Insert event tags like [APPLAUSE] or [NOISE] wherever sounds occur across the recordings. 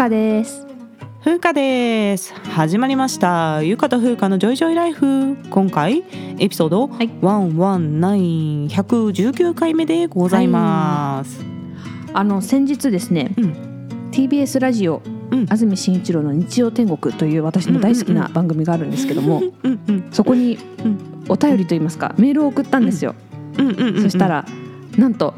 ゆかです。風花です。始まりました。ゆかと風花のジョイジョイライフ。今回エピソードはい。119119回目でございます、あの先日ですね、うん。TBS ラジオうん。安住紳一郎の日曜天国という私の大好きな番組があるんですけども、うんうんそこにうん。お便りといいますかメールを送ったんですよ、うんうんうんうんそしたらなんと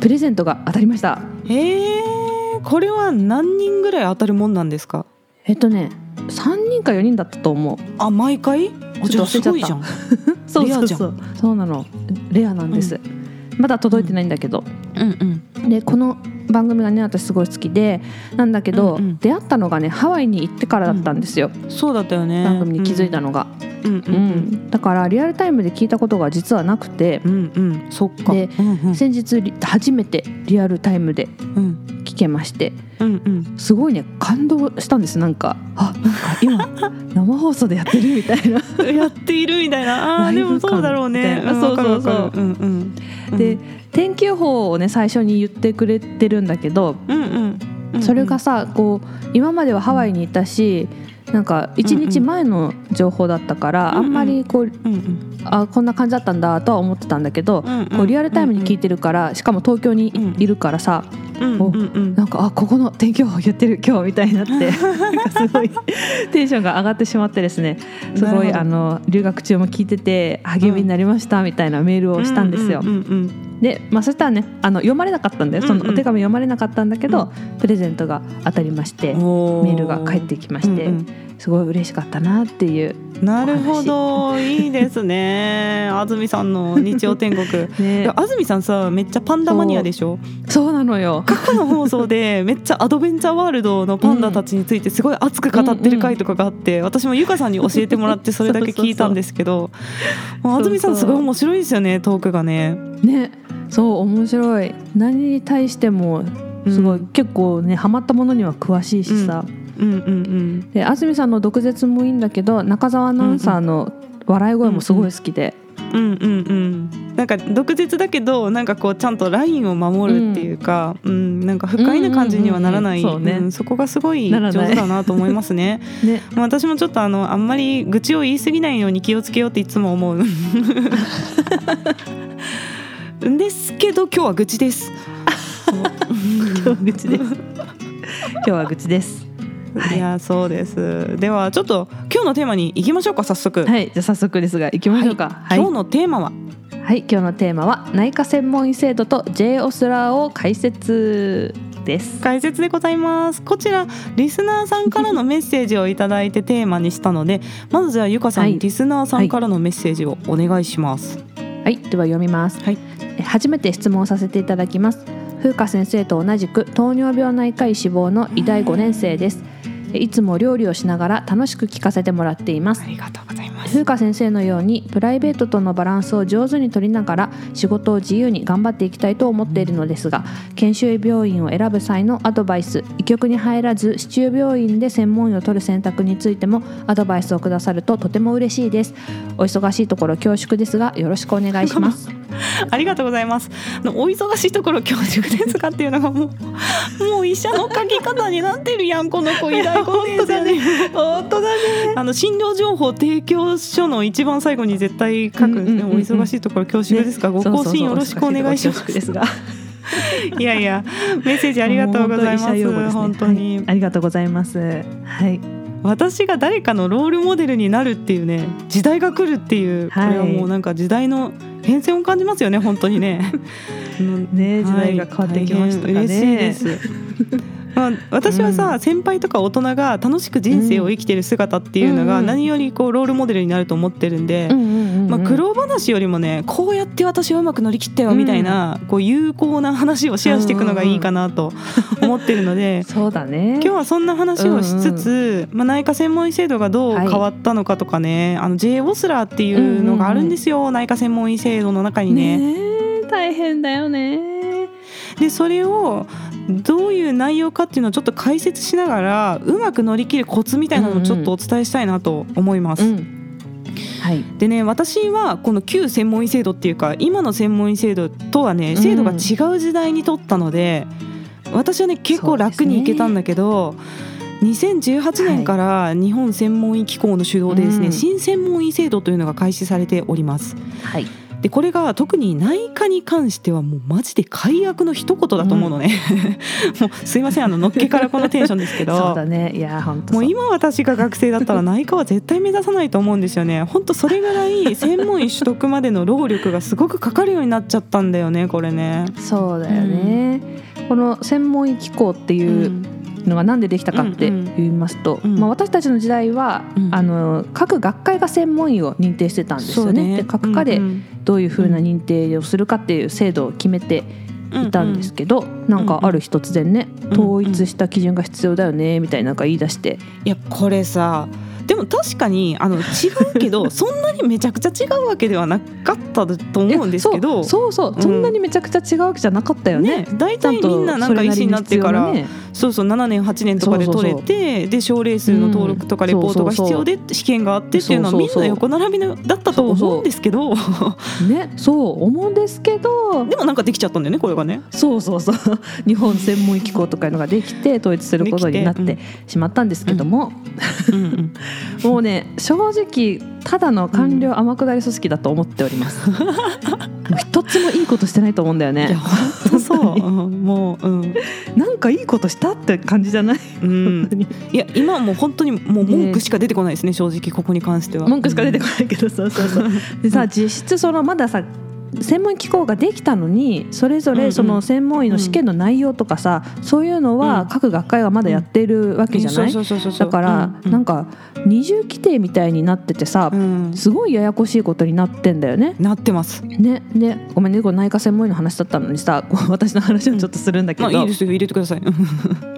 プレゼントが当たりました。へえこれは何人ぐらい当たるもんなんですか？えっとね3人か4人だったと思う。あ毎回？あちゃあすごいじゃん。[LAUGHS] そうそうそう。そうなの。レアなんです、まだ届いてないんだけど、うんでこの番組がね私すごい好きでなんだけど、うんうん。出会ったのがねハワイに行ってからだったんですよ、うんそうだったよね。番組に気づいたのが、うんうんうん。だからリアルタイムで聞いたことが実はなくて、うんうん。うんそっか。でうんうん。先日リ初めてリアルタイムで。うん聞けまして。うんうん。すごいね感動したんですなんか。あなんか今 [LAUGHS] 生放送でやってるみたいな。やっているみたいな。あーでもそうだろうね。みたいなんそうそうそう。うんうん。で天気予報をね最初に言ってくれてるんだけどうん。うんうん。それがさこう今まではハワイにいたしなんか1日前の情報だったから、うんうん。あんまりこううんうん。あこんな感じだったんだとは思ってたんだけど、うんうん。こうリアルタイムに聞いてるからしかも東京にうんいるからさ、うんうんうん。なんかあここの天気予報言ってる今日みたいになって [LAUGHS] すごいテンションが上がってしまってですねすごいあの留学中も聞いてて励みになりましたみたいなメールをしたんですよ。うんうんで、まあ、そしたらねあの読まれなかったんだよ。そうんうん。のお手紙読まれなかったんだけど、プレゼントが当たりましてメールが返ってきまして、うんすごい嬉しかったなっていううんなるほど。いいですね。[LAUGHS] 安住さんの日曜天国。[LAUGHS] いねや安住さんさめっちゃパンダマニアでしょ？そうなのよ。過去の放送でめっちゃアドベンチャーワールドのパンダたちについてすごい熱く語ってる回とかがあって私もゆかさんに教えてもらってそれだけ聞いたんですけど [LAUGHS] 安住さんすごい面白いですよねトークがね。ね。そう面白い。何に対してもすごい、うん。結構ねハマったものには詳しいしさ、うんうんうんで安住さんの毒舌もいいんだけど中澤アナウンサーの笑い声もすごい好きで、うんうんうん。なんか毒舌だけどなんかこうちゃんとラインを守るっていうか、うん。なんか不快な感じにはならない、うんうんうんうんそうね。うん。そこがすごい上手だなと思いますね。[LAUGHS] ね。まあ私もちょっとあのあんまり愚痴を言い過ぎないように気をつけようっていつも思う。ん [LAUGHS] ですけど今日は愚痴です。[LAUGHS] 今日は愚痴です。今日は愚痴ですはい。いやそうです。ではちょっと今日のテーマに行きましょうか早速。はいじゃあ早速ですが行きましょうか。はい、今日のテーマは？はい、今日のテーマは内科専門医制度と J オスラーを解説です。解説でございます。こちらリスナーさんからのメッセージをいただいてテーマにしたのでまずじゃあゆかさん、はい。リスナーさんからのメッセージをお願いします。はい、では読みます。はい。え初めて質問させていただきます。風花先生と同じく糖尿病内科医志望の医大5年生です。いつも料理をしながら楽しく聞かせてもらっていますあ。りがとうございます風花先生のようにプライベートとのバランスを上手に取りながら仕事を自由に頑張っていきたいと思っているのですが研修医病院を選ぶ際のアドバイス医局に入らず市中病院で専門医を取る選択についてもアドバイスをくださるととても嬉しいです。お忙しいところ恐縮ですがよろしくお願いします。[LAUGHS] ありがとうございます。お忙しいところ恐縮ですかっていうのがもうもう医者の書き方になってるやんこの子。医大5年生。に本当だね。あの診療情報提供書の一番最後に絶対書くんですね、うんうんうんうん。お忙しいところ恐縮ですが、ご更新よろしくお願いします。[LAUGHS] いやいやメッセージありがとうございます。ね。本当に、はい。ありがとうございます。はい。私が誰かのロールモデルになるっていうね時代が来るっていう、はい。これはもうなんか時代の変遷を感じますよね本当にね。[LAUGHS] ね時代が変わってきましたかね。嬉しいです。[LAUGHS] まあ、私はさ、うん。先輩とか大人が楽しく人生を生きてる姿っていうのがうん。何よりこうロールモデルになると思ってるんで、まあ、苦労話よりもねこうやって私はうまく乗り切ったよみたいな、こう有効な話をシェアしていくのがいいかなと思ってるので。[LAUGHS] そうだね。今日はそんな話をしつつ、まあ、内科専門医制度がどうはい変わったのかとかね、あの J オスラーっていうのがあるんですよ、内科専門医制度の中にね。ねえ大変だよね。でそれをどういう内容かっていうのをちょっと解説しながらうまく乗り切るコツみたいなのをちょっとお伝えしたいなと思います。うん。はい。でね私はこの旧専門医制度っていうか今の専門医制度とはねん。制度が違う時代にとったので、私はね結構楽にいけたんだけど、2018年から日本専門医機構の主導でですね、うん。新専門医制度というのが開始されております。はいでこれが特に内科に関してはもうマジで解約の一言だと思うのね、[LAUGHS] もうすいませんあののっけからこのテンションですけど。そうだね。いや本当もう今私が学生だったら内科は絶対目指さないと思うんですよね。本当それぐらい専門医取得までの労力がすごくかかるようになっちゃったんだよねこれね。そうだよね、この専門医機構っていうのがなんでできたかってうんうん。言いますと、うん。まあ、私たちの時代は、うん。あの各学会が専門医を認定してたんですよね。で各科でうんうん。どういうふうな認定をするかっていう制度を決めていたんですけど、なんかある日突然ね、うんうん。統一した基準が必要だよねみたいななんか言い出して、いやこれさでも確かにあの違うけど [LAUGHS] そんなにめちゃくちゃ違うわけではなかったと思うんですけど。そうそうそう、うん。そんなにめちゃくちゃ違うわけじゃなかったよね。ね大体みんななんか医師になってから、それなりに必そうそう7年8年とかで取れてで症例数の登録とかうんレポートが必要で試験があってっていうのはみんな横並びのだったと思うんですけど。要ねねそう思うんですけど。でもなんかできちゃったんだよねこれがね。そうそうそう。[LAUGHS] 日本専門医機構とかいうのができて統一することになってしまったんですけども、うんうんもうね正直ただの官僚天下り組織だと思っております、もう一つもいいことしてないと思うんだよいやね本当そう、うんもう、うん。なんかいいことしたって感じじゃない、うん。いや今はもう本当にもう文句しか出てこないですね正直ここに関しては。文句しか出てこないけどそうそうそう。[LAUGHS] でさ実質そのまださ専門機構ができたのにそれぞうんうん。れその専門医の試験の内容とかさ、そういうのうん。は各学会がまだやってるわけじゃない、そうそうそうそうだから、なんか、か二重規定みたいになっててさ、うん。すごいややこしいことになってんだよね。なってます。ねでごめんねこれ内科専門医の話だったのにさ私の話をちょっとするんだけど、まあいいですよ。入れてください。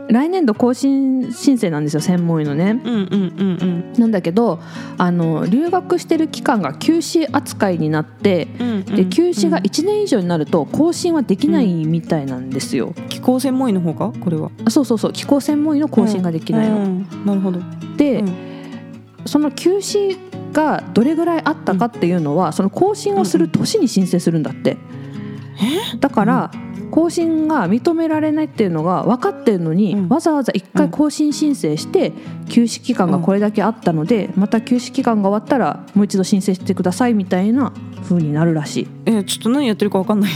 来年度更新申請なんですよ専門医のね。うんうんうんなんだけどあの留学してる期間が休止扱いになってうん。で休止が1年以上になると更新はできないみたいなんですよ。気候専門医の方か？これは。あそうそうそう気候専門医の更新ができないの。うんなるほど。で、うんその休止がどれぐらいあったかっていうのは、その更新をする年に申請するんだって。だから、更新が認められないっていうのが分かってるのに、うんわざわざ1回更新申請して休止期間がこれだけあったので、また休止期間が終わったらもう一度申請してくださいみたいな風になるらしい。えちょっと何やってるかわかんない。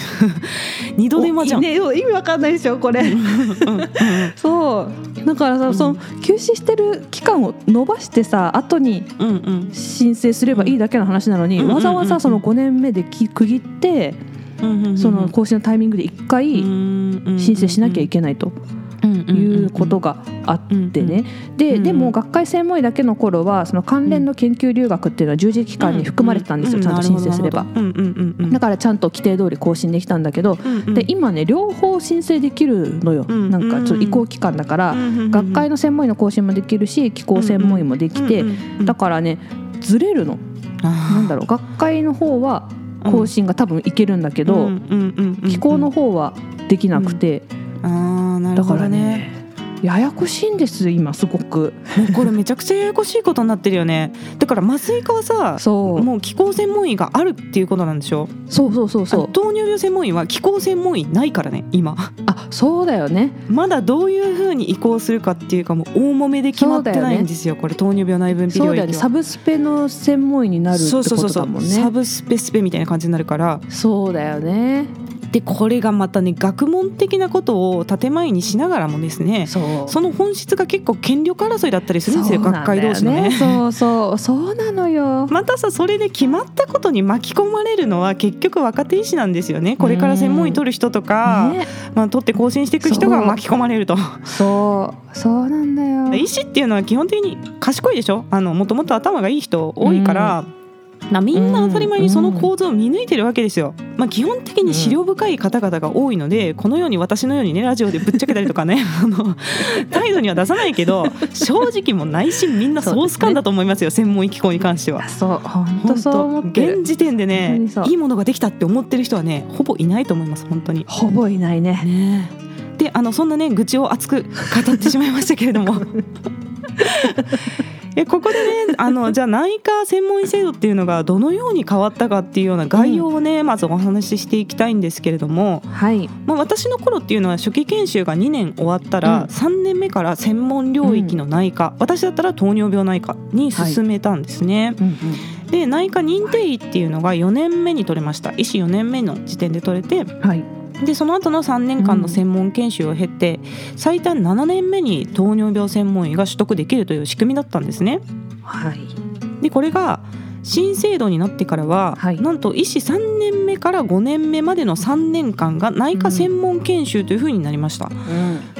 [LAUGHS] 二度手間じゃん。ね、意味わかんないでしょこれ。[LAUGHS] そうだからさ、うんその休止してる期間を延ばしてさ後に申請すればいいだけの話なのに、うんわざわうんうんうんざその5年目でき区切って。その更新のタイミングで1回申申請しなきゃいけないということがあってね、でうんでも学会専門医だけの頃はその関連の研究留学っていうのは従事期間に含まれてたんですよ、ちゃんと申請すれば。だからちゃんと規定通り更新できたんだけど、らで今ね両方申請できるのよ、うんなんかちょっと移行期間だから、学会の専門医の更新もできるし気候専門医もできて、だからねずれるのなんだろう学会の方は更新が多分いけるんだけど、気候の方はできなくて、あーなるだからほどねねややこしいんです今すごく。もうこれめちゃくちゃややこしいことになってるよね。だから麻酔科はさそう。もう気候専門医があるっていうことなんでしょ？そうそうそうそう。糖尿病専門医は気候専門医ないからね今。あそうだよね。まだどういうふうに移行するかっていうかもう大揉めで決まってないんですよこれ糖尿病内分泌領域はそうだよね。サブスペの専門医になるってこそうそうそうそう。とだもんねサブスペスペみたいな感じになるから。そうだよねでこれがまたね学問的なことを建前にしながらもですねその本質が結構権力争いだったりするんですよそうなんだよ学会同士のね。そうそうそう。なのよ。またさそれで決まったことに巻き込まれるのは結局若手医師なんですよね。これから専門医取る人とか、ね。まあ、取って更新していく人が巻き込まれると。そう。そう。なんだよ。医師っていうのは基本的に賢いでしょ？あのもともと頭がいい人多いから、なみんな当たり前にその構造を見抜いてるわけですよ。まあ、基本的に資料深い方々が多いのでこのように私のようにねラジオでぶっちゃけたりとかね [LAUGHS] あの態度には出さないけど [LAUGHS] 正直もう内心みんなソース感だと思いますよ専門医機構に関しては。そう本当本そう思ってる。現時点でねいいものができたって思ってる人はねほぼいないと思います本当に。ほぼいないね。ね。であのそんなね愚痴を熱く語ってしまいましたけれども [LAUGHS] えここでね [LAUGHS] あのじゃあ内科専門医制度っていうのがどのように変わったかっていうような概要をね、まずお話ししていきたいんですけれども、はい。まあ、私の頃っていうのは初期研修が2年終わったら、うん。3年目から専門領域の内科、私だったら糖尿病内科に進めたんですね。うんで内科認定医っていうのが4年目に取れました。医師4年目の時点で取れてうんはいでその後の3年間の専門研修を経て、最短7年目に糖尿病専門医が取得できるという仕組みだったんですね。はい。でこれが新制度になってからは、はい。なんと医師3年目から5年目までの3年間が内科専門研修というふうになりました、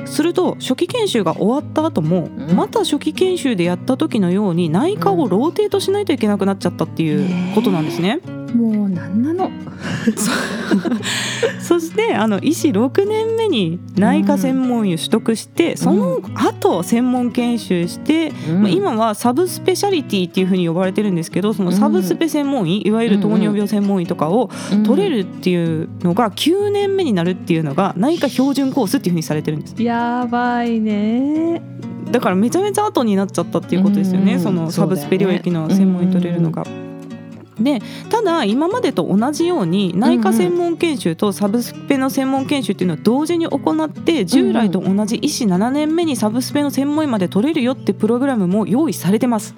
すると初期研修が終わった後も、うん。また初期研修でやった時のように内科をローテートしないといけなくなっちゃったっていうことなんですね。もうなんなの？[LAUGHS] そしてあの医師6年目に内科専門医を取得して、その後専門研修して、まあ、今はサブスペシャリティっていうふうに呼ばれてるんですけどそのサブスペ専門医いわゆる糖尿病専門医とかを取れるっていうのが9年目になるっていうのが内科標準コースっていうふうにされてるんです。やばいね。だからめちゃめちゃ後になっちゃったっていうことですよね、うん。そのサブスペ領域の専門医取れるのが。でただ今までと同じように内科専門研修とサブスペの専門研修っていうのを同時に行って従来と同じ医師7年目にサブスペの専門医まで取れるよってプログラムも用意されてます。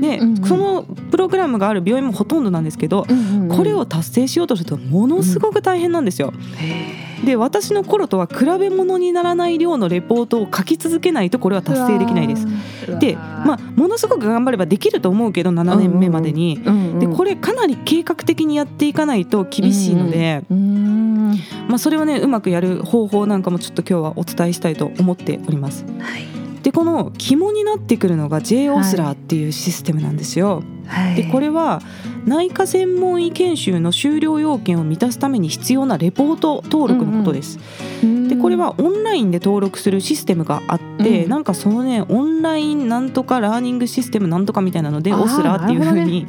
でそのプログラムがある病院もほとんどなんですけどこれを達成しようとするとものすごく大変なんですよ。で私の頃とは比べ物にならない量のレポートを書き続けないとこれは達成できないです。でまあものすごく頑張ればできると思うけど7年目までに。でこれかなり計画的にやっていかないと厳しいので、まあ、それをねうまくやる方法なんかもちょっと今日はお伝えしたいと思っております。でこの肝になってくるのが J オスラーっていうシステムなんですよ。でこれは内科専門医研修の修了要件を満たすために必要なレポート登録のことです。でこれはオンラインで登録するシステムがあって、うん。なんかそのねオンラインなんとかラーニングシステムなんとかみたいなのでオスラーっていうふうに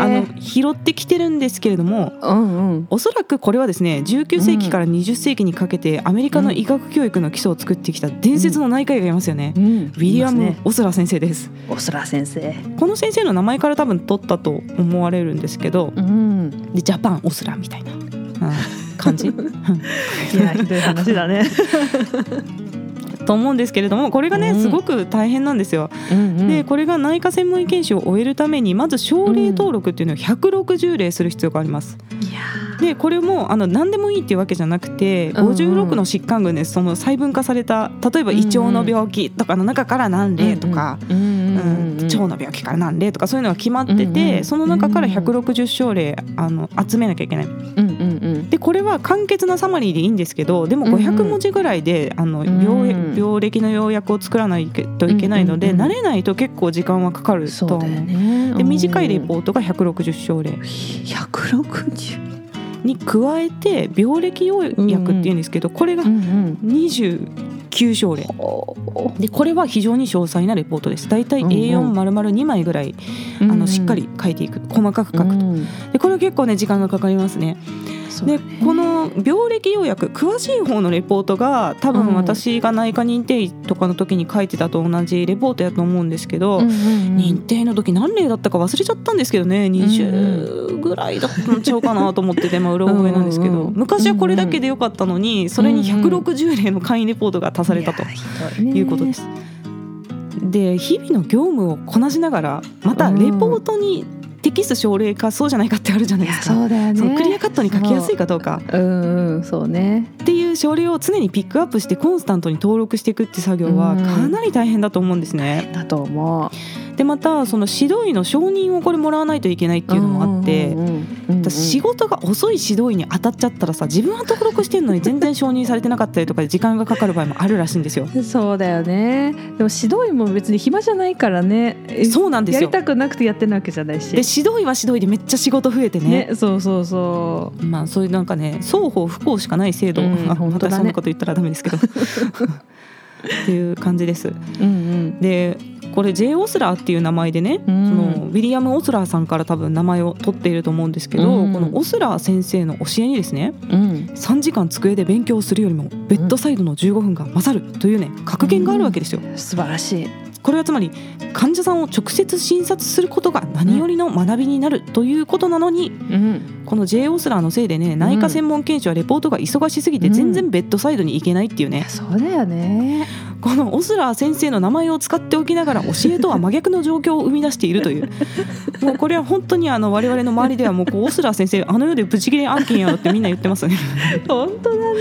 あの拾ってきてるんですけれどもうんうん。おそらくこれはですね19世紀から20世紀にかけてアメリカの医学教育の基礎を作ってきた伝説の内科医がいますよね。うん。ウィリアム・オスラー先生です。オスラ先生。この先生の名前から多分取ったと思われるんですけどうん。でジャパンオスラーみたいな、うん感じ。[LAUGHS] いやひどい話だね。[LAUGHS] と思うんですけれどもこれがねうん。すごく大変なんですよ。うんでこれが内科専門医研修を終えるためにまず症例登録っていうのを160例する必要があります。いやでこれもあの何でもいいっていうわけじゃなくてうんうん。56の疾患群でその細分化された例えば胃腸の病気とかの中から何例とか。うんうんうんうん腸の病気から何例とかそういうのが決まってて、その中から160症例あの集めなきゃいけない。でこれは簡潔なサマリーでいいんですけどでも500文字ぐらいで、あの病病歴の要約を作らないといけないので、慣れないと結構時間はかかると思う。うね、で短いレポートが160症例。160? に加えて病歴要約っていうんですけど、これが20旧省例でこれは非常に詳細なレポートです。大体 A4 丸々2枚ぐらい、うんうん、あのしっかり書いていく。細かく書くと。でこれ結構ね時間がかかりますね。でこの病歴要約詳しい方のレポートが多うん。分私が内科認定医とかの時に書いてたと同じレポートやと思うんですけど、うんうんうん。認定の時何例だったか忘れちゃったんですけどね20ぐらいだったんちゃうかなと思って [LAUGHS] てまあうろ覚えなんですけどうんうん昔はこれだけでよかったのにそれに160例の簡易レポートが足されたということです。で日々の業務をこなしながらまたレポートに適す症例かそうじゃないかってあるじゃないですか。そうだよね。そのクリアカットに書きやすいかどうか。う。んうんそうね。っていう症例を常にピックアップしてコンスタントに登録していくって作業はうん。かなり大変だと思うんですね。だと思うでまたその指導医の承認をこれもらわないといけないっていうのもあって。仕事が遅い指導医に当たっちゃったらさ自分は登録してんのに全然承認されてなかったりとかで時間がかかる場合もあるらしいんですよ。そうだよね。でも指導医も別に暇じゃないからね。えそうなんですよ。やりたくなくてやってるわけじゃないし。で指導医は指導医でめっちゃ仕事増えてね。ねそうそうそまあそういうなんかね双方不幸しかない制度、うんあ本当だね。そんなこと言ったらダメですけど。[LAUGHS] っていう感じです。ううん。でこれ J・ オスラーっていう名前でね、うん。そのウィリアム・オスラーさんから多分名前を取っていると思うんですけど、うん。このオスラー先生の教えにですねうん。うん3時間机で勉強するよりもベッドサイドの15分が勝るというね格言があるわけですよ。素晴らしいこれはつまり患者さんを直接診察することが何よりの学びになるということなのに、うん。この J・ オスラーのせいでね内科専門研修はレポートが忙しすぎてうん。全然ベッドサイドに行けないっていうね、そうだよね。このオスラー先生の名前を使っておきながら教えとは真逆の状況を生み出しているという。もうこれは本当にあの我々の周りではもうこうオスラー先生あの世でブチギレ案件やろってみんな言ってますね本当だね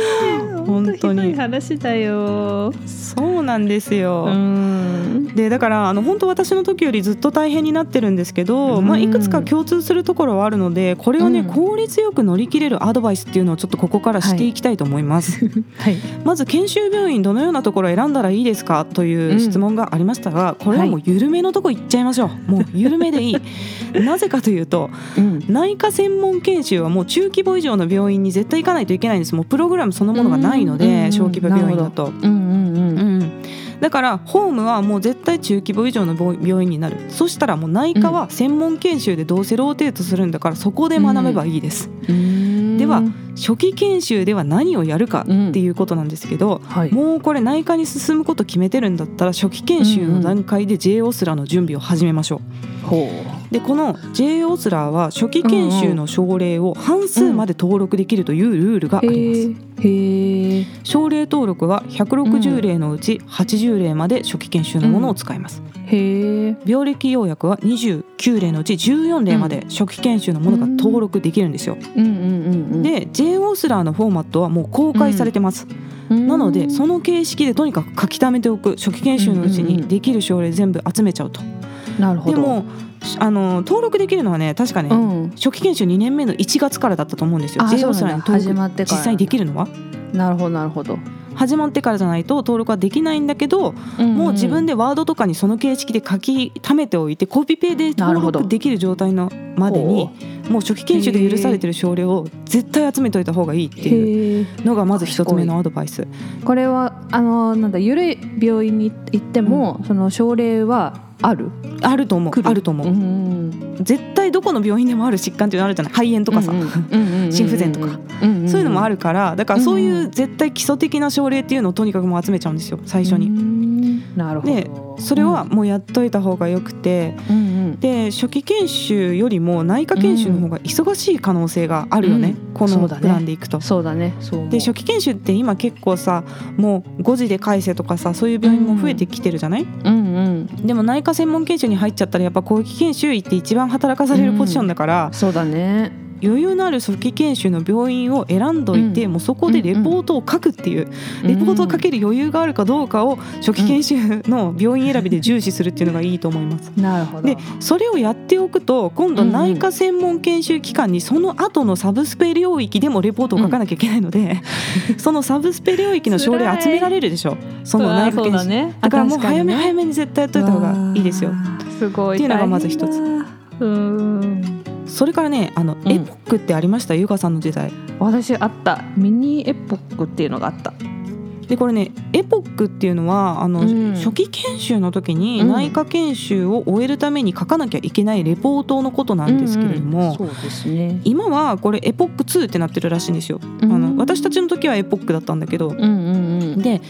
本当に話だよ。そうなんですよ、うん。でだからあの本当私の時よりずっと大変になってるんですけど、うん。まあ、いくつか共通するところはあるのでこれをね、うん効率よく乗り切れるアドバイスっていうのをちょっとここからしていきたいと思います。はい。まず研修病院どのようなところを選んだらいいですかという質問がありましたが、これはもう緩めのとこ行っちゃいましょう。もう緩めでいい。[LAUGHS] なぜかというとうん。内科専門研修はもう中規模以上の病院に絶対行かないといけないんです。もうプログラムそのものがないのうんうんうんで小規模病院だと。だからホームはもう絶対中規模以上の病病院になる。そしたらもう内科は専門研修でどうせローテートするんだからそこで学べばいいです、うんでは初期研修では何をやるかっていうことなんですけど、はい。もうこれ内科に進むこと決めてるんだったら初期研修の段階で J オスラの準備を始めましょう。ほでこの J オスラーは初期研修の症例を半数まで登録できるというルールがあうります。へ症例登録は160例のうち80例まで初期研修のものを使います。へえ病歴要約は29例のうち14例まで初期研修のものが登録できるんですよ。うん。うんうんうんで J オスラーのフォーマットはもう公開されてます。なのでそのの形式でとにかく書き溜めておく初期研修のうちうんうんうんにできる症例全部集めちゃうと。なるほど。でもあの登録できるのはね確かね、うん。初期研修2年目の1月からだったと思うんですよ。あ J オスラーに登録。まってから実際にできるのは。なるほどなるほど始まってからじゃないと登録はできないんだけど、もう自分ででワードとかにその形式で書き溜めておいてコピペで登録できる状態のまでにもう初期研修で許されてる症例を絶対集めておいた方がいいっていうのがまず一つ目のアドバイス。これはあのなんだ緩い病院に行っても、その症例はある？あると思う。あると思う、ん。絶対どこの病院でもある疾患っていうのあるじゃない。肺炎とかさ、心不全とか、そういうのもあるるからだからそういう絶対基礎的な症例っていうのをとにかくもう集めちゃうんですよ最初に。になるほど。でそれはもうやっといた方がよくてうんうんで初期研修よりも内科研修の方が忙しい可能性があるよね、うんこのプランでいくと。そうだね。で初期研修って今結構さもう5時で返せとかさそういう病院も増えてきてるじゃない、うんうんでも内科専門研修に入っちゃったらやっぱ後期研修医って一番働かされるポジションだから、そうだね。余裕のある初期研修の病院を選んどいて、うん。もうそこでレポートを書くっていう、レポートを書ける余裕があるかどうかを初期研修の病院選びで重視するっていうのがいいと思います。なるほど。でそれをやっておくと今度うんうん内科専門研修機関にその後のサブスペ領域でもレポートを書かなきゃいけないので、[LAUGHS] そのサブスペ領域の症例集められるでしょ。その内科研修。だ,、ね。からもう早め早めに絶対やっといた方がいいですよ。すごい。っていうのがまず一つ。うんそれからねあの、うん。エポックってありました？ゆかさんの時代。私あった。ミニエポックっていうのがあった。でこれねエポックっていうのはあの、うん。初期研修の時にうん。内科研修を終えるために書かなきゃいけないレポートのことなんですけれども、うん。うね。今はこれエポック2ってなってるらしいんですよ。あうん。の私たちの時はエポックだったんだけど。うんうんうん。で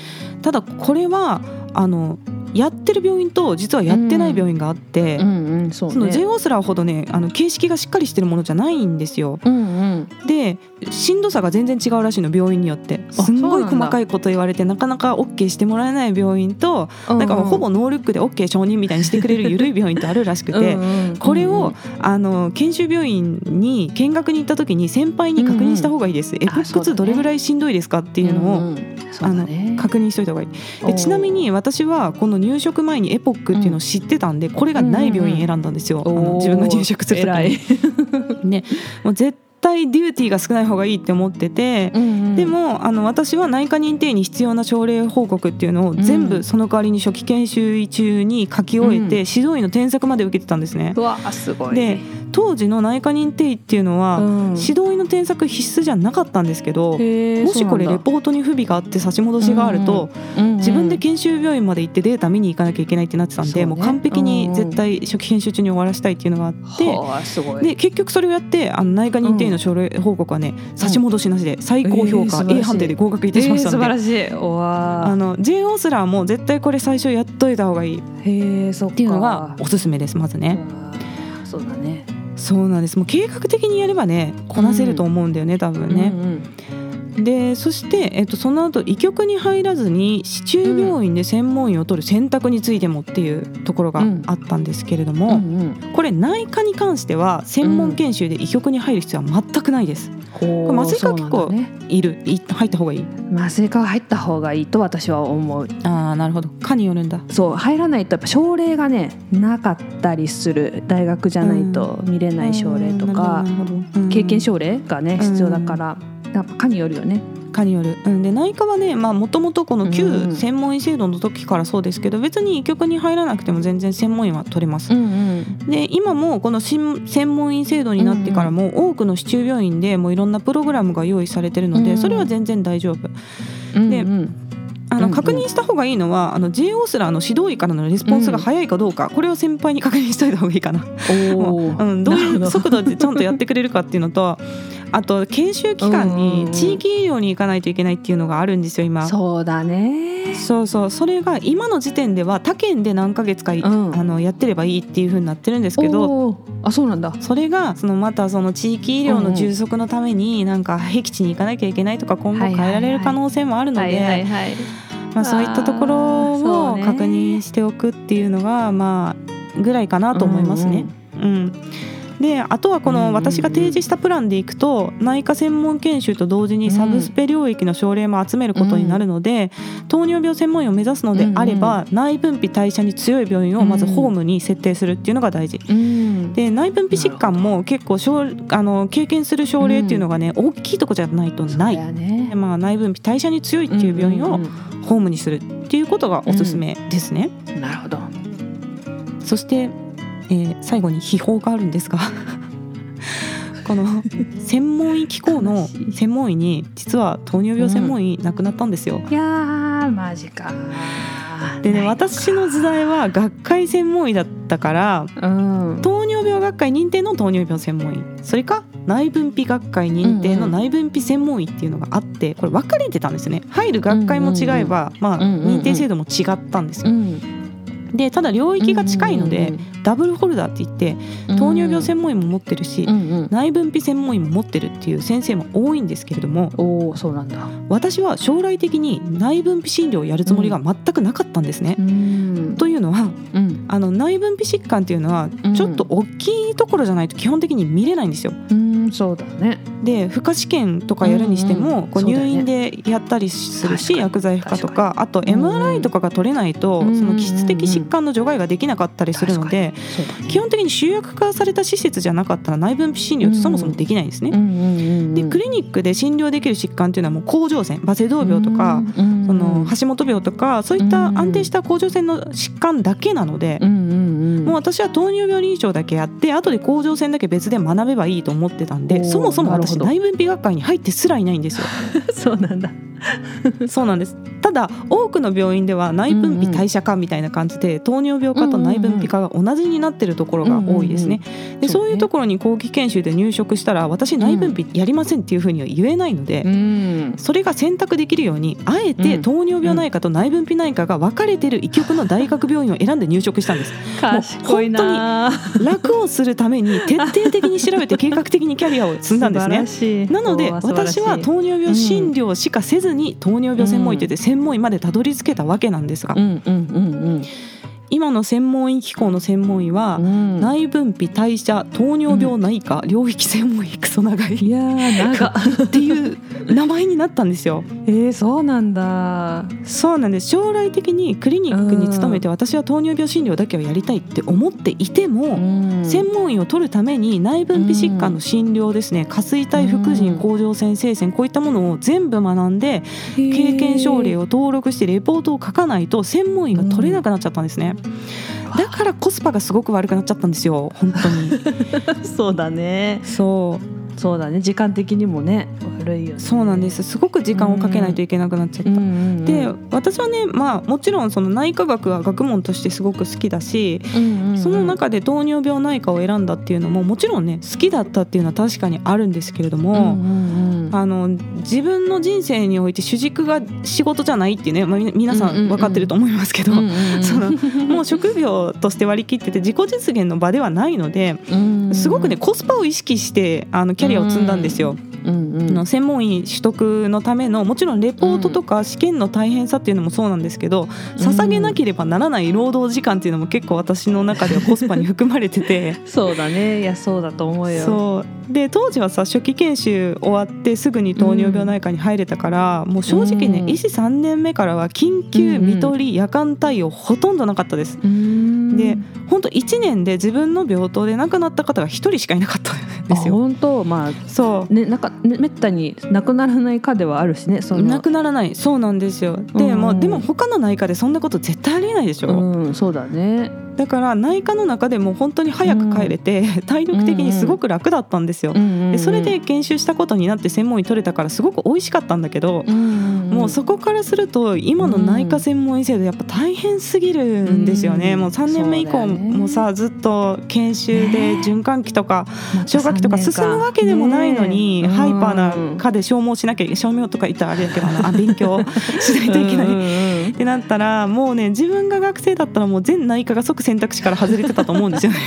ただこれはあのやってる病院と実はやってない病院があって、うんうんそうね。その J オースラーほどねあの形式がしっかりしてるものじゃないんですよ。うんうん。でしんどさが全然違うらしいの病院によって。すんごい細かいこと言われてなかなか OK してもらえない病院となんかもうほぼノールックで OK 承認みたいにしてくれる緩い病院とあるらしくて。うんうんこれをあの研修病院に見学に行った時に先輩に確認した方がいいです、エポック2どれぐらいしんどいですかっていうのを、んん。そうだね。確認しといた方がいい。でちなみに私はこの入職前にエポックっていうのを知ってたんでこれがない病院選んだんですよ、あの自分が入職する時に。ね、[LAUGHS] もう絶対デューティーが少ない方がいいって思ってて、うんうん。でもあの私は内科認定に必要な症例報告っていうのを全部その代わりに初期研修医中に書き終えて、うん。指導医の添削まで受けてたんですね。うわすごい。で当時の内科認定医っていうのは、うん。指導医の添削必須じゃなかったんですけど、もしこれレポートに不備があって差し戻しがあると、うんうん自分で研修病院まで行ってデータ見に行かなきゃいけないってなってたんで、ね。もう完璧に絶対初期研修中に終わらせたいっていうのがあって。で結局それをやってあの内科認定医の症例報告はね、差し戻しなしで最高評価、A 判定で合格いたしましたので、えー素晴らしい。あの J オースラーも絶対これ最初やっといた方がいい。っていうのがおすすめですまずね。そうだねそうなんですもう計画的にやればねこなせると思うんだよね、多分ね。うんでそして、えっと、その後医局に入らずに市中病院で専門医を取る選択についてもっていうところがあったんですけれども、うんうんこれ内科に関しては専門研修で医局に入る必要は全くないです。こ麻酔科は結構いる？い入った方がいい？麻酔科は入った方がいいと私は思う。ああなるほど。科によるんだ。そう入らないとやっぱ症例がねなかったりする大学じゃないと見れない症例とか経験症例がねうん必要だからやっぱ科によるよね科による、うん、で内科はねもともとこのうん旧専門医制度の時からそうですけど別に医局に入らなくても全然専門医は取れます、んうん。で今もこの新専門医制度になってからも多くの市中病院でもういろんなプログラムが用意されてるので、うんそれは全然大丈夫。でうんうん。うんうんあの確認した方がいいのはあの J オースラーの指導医からのレスポンスが早いかどうか、これを先輩に確認しておいた方がいいかな。うん、どういう速度でちゃんとやってくれるかっていうのとあと研修期間に地域医療に行かないといけないっていうのがあるんですよ今。そうだね。そうそう。それが今の時点では他県で何ヶ月かい、うん。あのやってればいいっていう風になってるんですけどあそうなんだ。それがそのまたその地域医療の充足のためになんか僻地に行かなきゃいけないとか今後変えられる可能性もあるのではいまあそういったところを確認しておくっていうのがまあぐらいかなと思いますね。うんであとはこの私が提示したプランでいくと内科専門研修と同時にサブスペ領域の症例も集めることになるので糖尿病専門医を目指すのであれば内分泌代謝に強い病院をまずホームに設定するっていうのが大事。うん。で内分泌疾患も結構症あの経験する症例っていうのがね大きいとこじゃないとない。ね。でまあ、内分泌代謝に強いっていう病院をホームにするっていうことがおすすめですね。うん。なるほど。そして、えー最後に秘宝があるんですが [LAUGHS] この専門医機構の専門医に実は糖尿病専門医亡くなったんですよ。いやーマジか。でね私の時代は学会専門医だったからうん。糖尿病学会認定の糖尿病専門医。それか内分泌学会認定の内分泌専門医っていうのがあってこれ分かれてたんですよね。入る学会も違えば、まあ、うんうんうん認定制度も違ったんですよ。うん。でただ領域が近いので、うんダブルホルダーって言って糖尿病専門医も持ってるし、うんうん。内分泌専門医も持ってるっていう先生も多いんですけれどもおおそうなんだ。私は将来的に内分泌診療をやるつもりが全くなかったんですね。うん。というのはうん。あの内分泌疾患っていうのはうん。ちょっと大きいところじゃないと基本的に見れないんですよ。うんそうだね。で負荷試験とかやるにしても、うんうんこう入院でやったりするし、薬剤負荷と確かあとうんうん MRI とかが取れないと、うん。うんうんその基質的疾患の除外ができなかったりするので、ね。基本的に集約化された施設じゃなかったら内分泌診療ってそもそもできないんですね。うんうんうんうん。でクリニックで診療できる疾患っていうのはもう甲状腺バセドウ病とか、うんその橋本病とかそういった安定した甲状腺の疾患だけなので、うんうんうん。もう私は糖尿病臨床だけやって後で甲状腺だけ別で学べばいいと思ってたんでそもそも私内分泌学会に入ってすらいないんですよ。[LAUGHS] そうなんだ。[LAUGHS] そうなんです。ただ多くの病院では内分泌代謝科みたいな感じで、糖尿病科と内分泌科が同じになってるところが多いですね。でそういうところに後期研修で入職したら私内分泌やりませんっていうふうには言えないので、うん。それが選択できるようにあえて糖尿病内科と内分泌内科が分かれてる医局の大学病院を選んで入職したんです。賢いな楽をするために徹底的に調べて [LAUGHS] 計画的にキャリアを積んだんですね。ねなので私は糖尿病診療しかせずに糖尿病専門医といって専門医までたどり着けたわけなんですが。うんうんうん今の専門医機構の専門医はうん。内分泌代謝糖尿病内科領域専門医クソ長い。いやー長っていう名前になったんですよ。[LAUGHS] えー、そうなんだ。そうなんです。将来的にクリニックに勤めて私は糖尿病診療だけをやりたいって思っていても、専門医を取るために内分泌疾患の診療ですね。下垂体副腎甲状腺性腺こういったものを全部学んで経験症例を登録してレポートを書かないと専門医が取れなくなっちゃったんですね。だからコスパがすごく悪くなっちゃったんですよ本当に。[LAUGHS] そうだね。そう。そうだね。時間的にもね悪いよね。そうなんです。すごく時間をかけないといけなくなっちゃった、うんで私はねまあもちろんその内科学は学問としてすごく好きだしうんうんうん。その中で糖尿病内科を選んだっていうのももちろんね好きだったっていうのは確かにあるんですけれども、うんうんうんあの自分の人生において主軸が仕事じゃないっていうね、まあ、み皆さうん分かってると思いますけど、うんうんうん。そのもう職業として割り切ってて自己実現の場ではないのでうん。すごくねコスパを意識してあのキャリアを積んだんですよ。の専門医取得のためのもちろんレポートとか試験の大変さっていうのもそうなんですけど、捧げなければならない労働時間っていうのも結構私の中ではコスパに含まれてて。[LAUGHS] そうだね。いやそうだと思うよ。そう。で当時はさ初期研修終わってすぐに糖尿病内科に入れたから、もう正直ね、うん医師3年目からは緊急看取り夜間対応ほとんどなかったです。うーんで本当1年で自分の病棟で亡くなった方が1人しかいなかったんですよ。あ本当？まあそう。ねなんかねめったになくならない科ではあるしねその。なくならない。そうなんですよ。で,、うん。もでも他の内科でそんなこと絶対ありえないでしょ、うんそうだねだから内科の中でも本当に早く帰れて、[LAUGHS] 体力的にすごく楽だったんですよ、でそれで研修したことになって専門医取れたからすごく美味しかったんだけど、もうそこからすると今の内科専門医制度やっぱ大変すぎるんですよね、うんもう3年目以降もさずっと研修でね。循環器とか消化器とか進むわけでもないのに、ねえ。ハイパーな科で消耗しなきゃ消耗とか言ったらあれだけどなあ [LAUGHS] 勉強しないといけない。うんうんうん。ってなったらもうね自分が学生だったらもう全内科が即選択肢から外れてたと思うんですよね。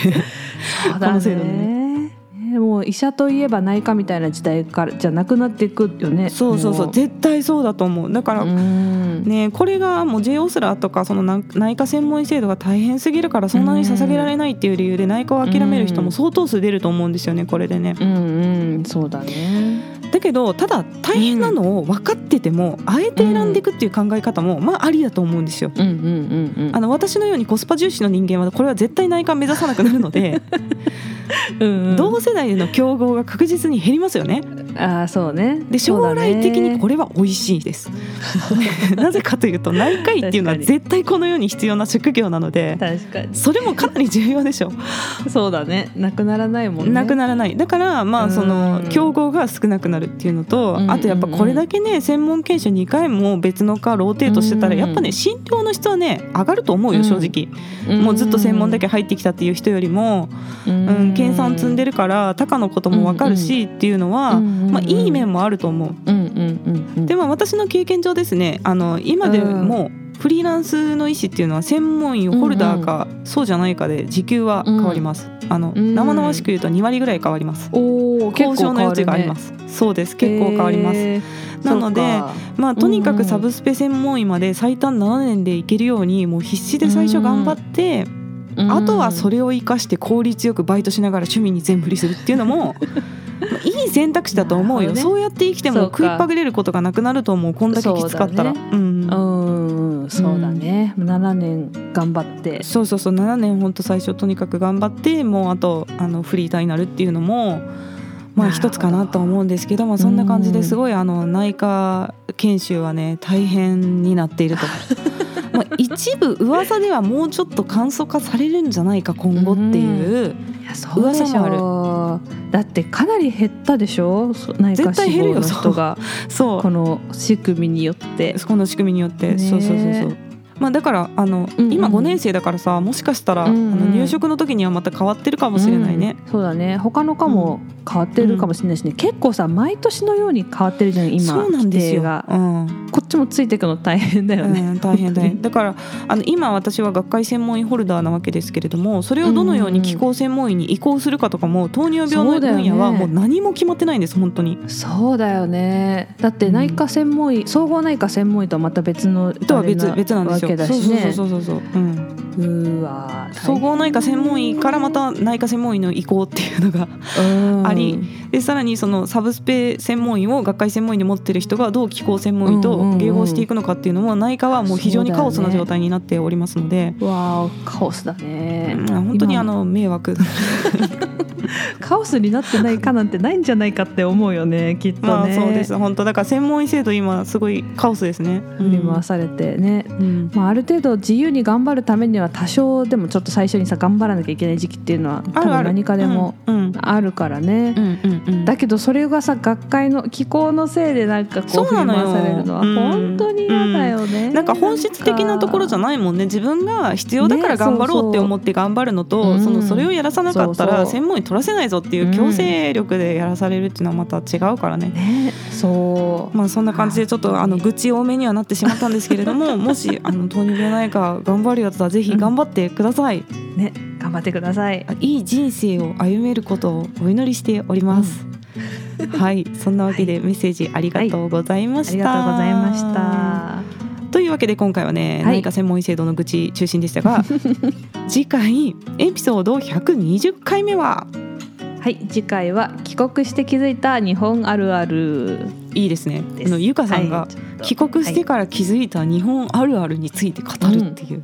そうだこの制度ね。ねもう医者といえば内科みたいな時代からじゃなくなっていくよね。そうそうそう。も絶対そうだと思う。だから、うん。ね、これがもう J オスラーとかその内内科専門医制度が大変すぎるからそんなに捧げられないっていう理由で内科を諦める人も相当数出ると思うんですよねこれでね。うんうん。そうだねだけどただ大変なのを分かってても、あえて選んでいくっていう考え方もまあありだと思うんですよ。あの私のようにコスパ重視の人間はこれは絶対内科目指さなくなるので、[LAUGHS] うんうん。同世代での競合が確実に減りますよね。ああそうね。で将来的にこれれは美味しいです。[LAUGHS] なぜかというと内科医っていうのは絶対この世に必要な職業なので確かに。それもかなり重要でしょ。そうだね。なくならないもんね。なくならない。だからまあそのうん。競合が少なくなるっていうのとうんあとやっぱこれだけね専門研修2回も別の科ローテートしてたらうんやっぱね診療の質はね上がると思うよ正直。もうずっと専門だけ入ってきたっていう人よりも、うん、研鑽積んでるから高のことも分かるしっていうのは、まあ、いい面もあると思う。でも私の経験上ですねあの今でもフリーランスの医師っていうのは専門医ホルダーかそうじゃないかで時給は変わります。あのうん。生々しく言うと2割ぐらい変わります。おお交渉の余地があります。そうです。結構変わります。なのでまあとにかくサブスペ専門医まで最短7年でいけるようにもう必死で最初頑張って、あとはそれれを生かして効率よくバイトしながら趣味に全振りするっていうのもまあ [LAUGHS] いい選択肢だと思うよ、ね。そうやって生きても食いっぱぐれることがなくなると思うこんだけきつかったら。そううんそうだね。7年頑張って。そうそうそう。7年ほんと最初とにかく頑張ってもうあとあのフリーターになるっていうのもまあ一つかなとは思うんですけどまあそんな感じですごいあの内科研修はね大変になっていると。[LAUGHS] まあ一部噂ではもうちょっと簡素化されるんじゃないか今後っていういやそうでし噂ょう。だってかなり減ったでしょ？そ内科絶対減るよ志望の人が。そう。この仕組みによって。この仕組みによって、ねそうそうそうそうまあだからあの、うんうん今5年生だからさもしかしたら、うんうんあの入職の時にはまた変わってるかもしれないね、うんそうだね。他の科も変わってるかもしれないしね、結構さ毎年のように変わってるじゃん今そうなんですよ、うん。こっちもついていくの大変だよね、うん、大変大変だからあの今私は学会専門医ホルダーなわけですけれどもそれをどのように気候専門医に移行するかとかも糖尿病の分野はもう何も決まってないんです本当に。そうだよね。だって内科専門医、総合内科専門医とはまた別のとは別別なんですよ。けだそうそうそうそうそう。うん。うわ総合内科専門医からまた内科専門医の移行っていうのがありでさらにそのサブスペ専門医を学会専門医に持ってる人がどう気候専門医と迎合していくのかっていうのも内科はもう非常にカオスな状態になっておりますので。わカオスだね、うん本当にあの迷惑カオスになってないかなんてないんじゃないかって思うよねきっとね、まあそうです本当だから専門医制度今すごいカオスですね。振り回されてね、うんまあ、ある程度自由に頑張るためには多少でもちょっと最初にさ頑張らなきゃいけない時期っていうのは多分何かでもうんうん。あるからね、うんうんうん。だけどそれがさ学会の気候のせいでなんかこう振りそうなのよ。回されるのはうん。本当に嫌だよね、なんか本質的なところじゃないもんね。自分が必要だからね頑張ろうって思って頑張るのと、うんそのそれをやらさなかったら専門医取らせないぞっていう強制力でやらされるっていうのはまた違うからね。ねそう。まあそんな感じでちょっとあの愚痴多めにはなってしまったんですけれども [LAUGHS] もしあの糖尿病内科頑張るやつはぜひ頑張ってください、ね頑張ってください。いい人生を歩めることをお祈りしております、はいそんなわけでメッセージありがとうございました、ありがとうございました。というわけで今回はね、はい。内科専門医制度の愚痴中心でしたが [LAUGHS] 次回エピソード120回目ははい次回は帰国して気づいた日本あるある。いいですね。あのゆかさんが帰国してから気づいた日本あるあるについて語るっていう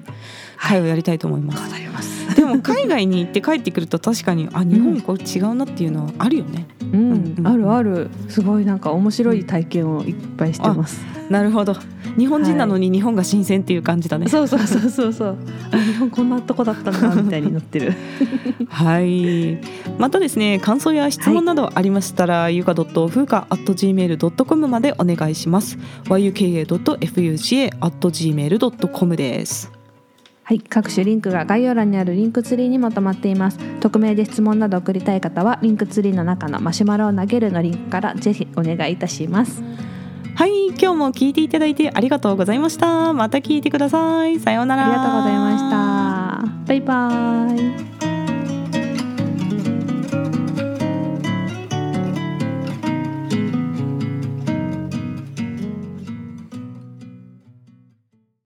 回をやりたいと思います、語ります。でも海外に行って帰ってくると確かにあ日本これ違うなっていうのはあるよね、うん、うんうん。あるある。すごいなんか面白い体験をいっぱいしてます、なるほど。日本人なのに日本が新鮮っていう感じだね、そうそうそうそうそう。あ日本こんなとこだったんだみたいになってる。はい。またですね、感想や質問などありましたら、ゆか .fuka.gmail.com までお願いします。yuka.fuca.gmail.com です。はい各種リンクが概要欄にあるリンクツリーにまとまっています匿名で質問など送りたい方はリンクツリーの中のマシュマロを投げるのリンクからぜひお願いいたしますはい、今日も聞いていただいてありがとうございました。また聞いてください。さようなら。ありがとうございましたバイバイ